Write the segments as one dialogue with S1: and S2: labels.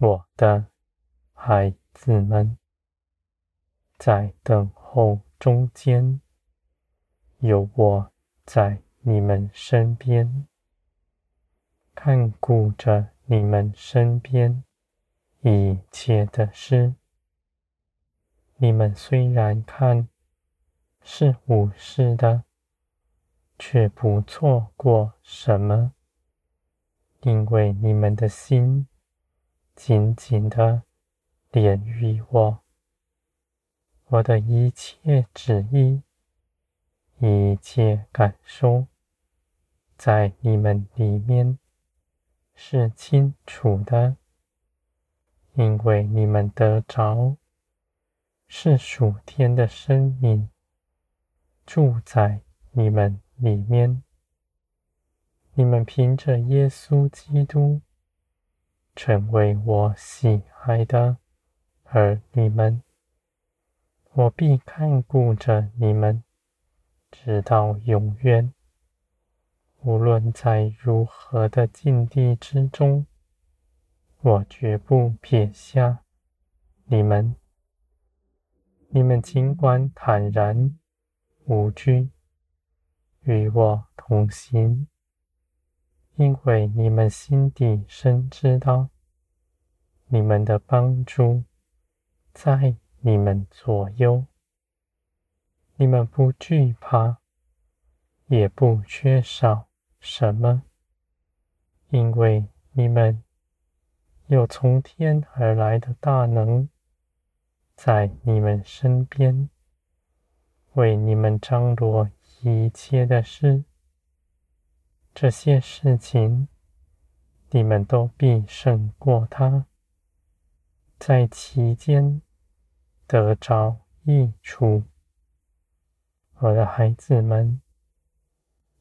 S1: 我的孩子们，在等候中间，有我在你们身边，看顾着你们身边一切的事。你们虽然看是无事的，却不错过什么，因为你们的心紧紧的连于我，我的一切旨意、一切感受，在你们里面是清楚的，因为你们得着。是属天的生命住在你们里面，你们凭着耶稣基督成为我喜爱的儿女们，我必看顾着你们，直到永远。无论在如何的境地之中，我绝不撇下你们。你们尽管坦然无惧，与我同行，因为你们心底深知道，你们的帮助在你们左右。你们不惧怕，也不缺少什么，因为你们有从天而来的大能。在你们身边，为你们张罗一切的事，这些事情，你们都必胜过他，在其间得着益处。我的孩子们，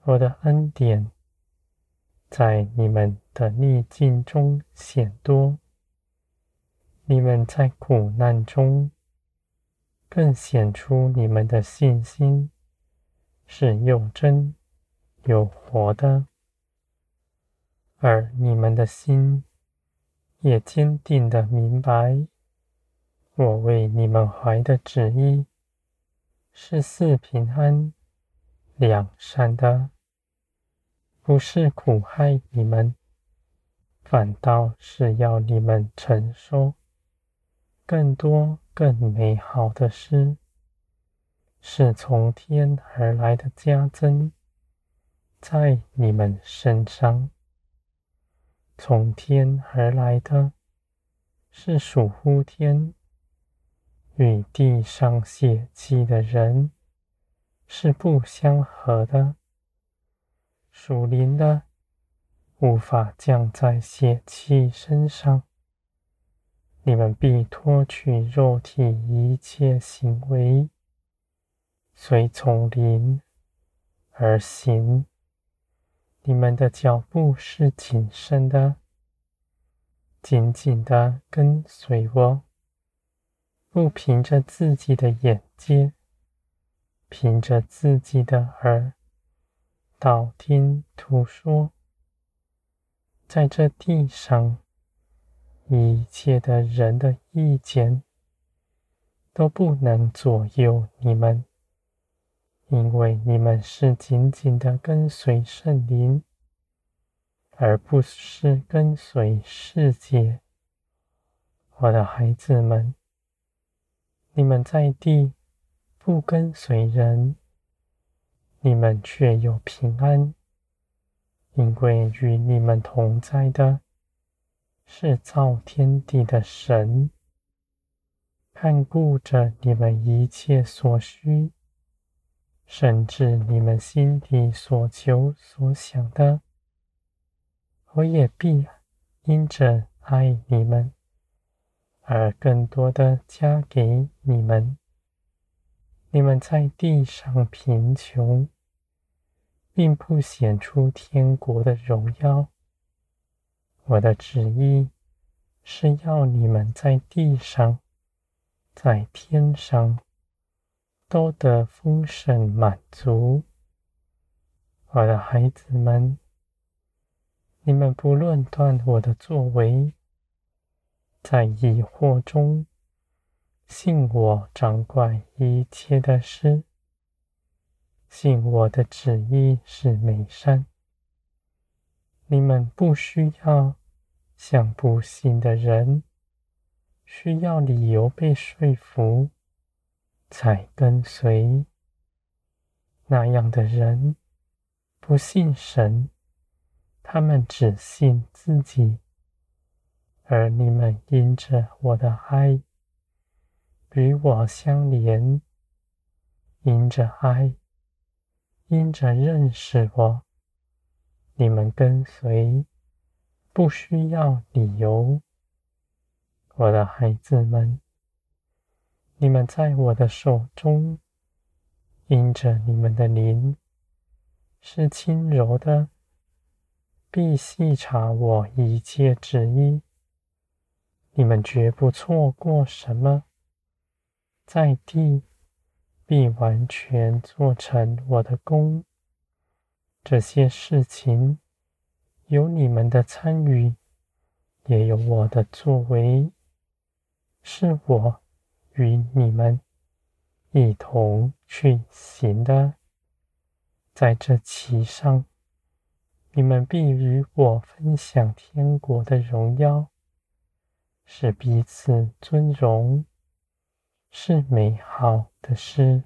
S1: 我的恩典在你们的逆境中显多。你们在苦难中，更显出你们的信心是又真有活的，而你们的心也坚定的明白，我为你们怀的旨意是四平安、两善的，不是苦害你们，反倒是要你们承受。更多、更美好的事，是从天而来的加增，在你们身上。从天而来的，是属乎天，与地上血气的人是不相合的。属灵的，无法降在血气身上。你们必脱去肉体一切行为，随从灵而行。你们的脚步是谨慎的，紧紧的跟随我，不凭着自己的眼界，凭着自己的耳，道听途说，在这地上。一切的人的意见都不能左右你们，因为你们是紧紧的跟随圣灵，而不是跟随世界。我的孩子们，你们在地不跟随人，你们却有平安，因为与你们同在的。是造天地的神，看顾着你们一切所需，甚至你们心底所求所想的，我也必因着爱你们，而更多的加给你们。你们在地上贫穷，并不显出天国的荣耀。我的旨意是要你们在地上，在天上都得丰盛满足。我的孩子们，你们不论断我的作为，在疑惑中，信我掌管一切的事，信我的旨意是美善。你们不需要像不信的人，需要理由被说服才跟随。那样的人不信神，他们只信自己。而你们因着我的爱与我相连，因着爱，因着认识我，你们跟随不需要理由。我的孩子们，你们在我的手中，因着你们的灵是轻柔的，必细察我一切旨意。你们绝不错过什么，在地必完全做成我的工。这些事情有你们的参与，也有我的作为，是我与你们一同去行的。在这其上，你们必与我分享天国的荣耀。是彼此尊荣，是美好的事。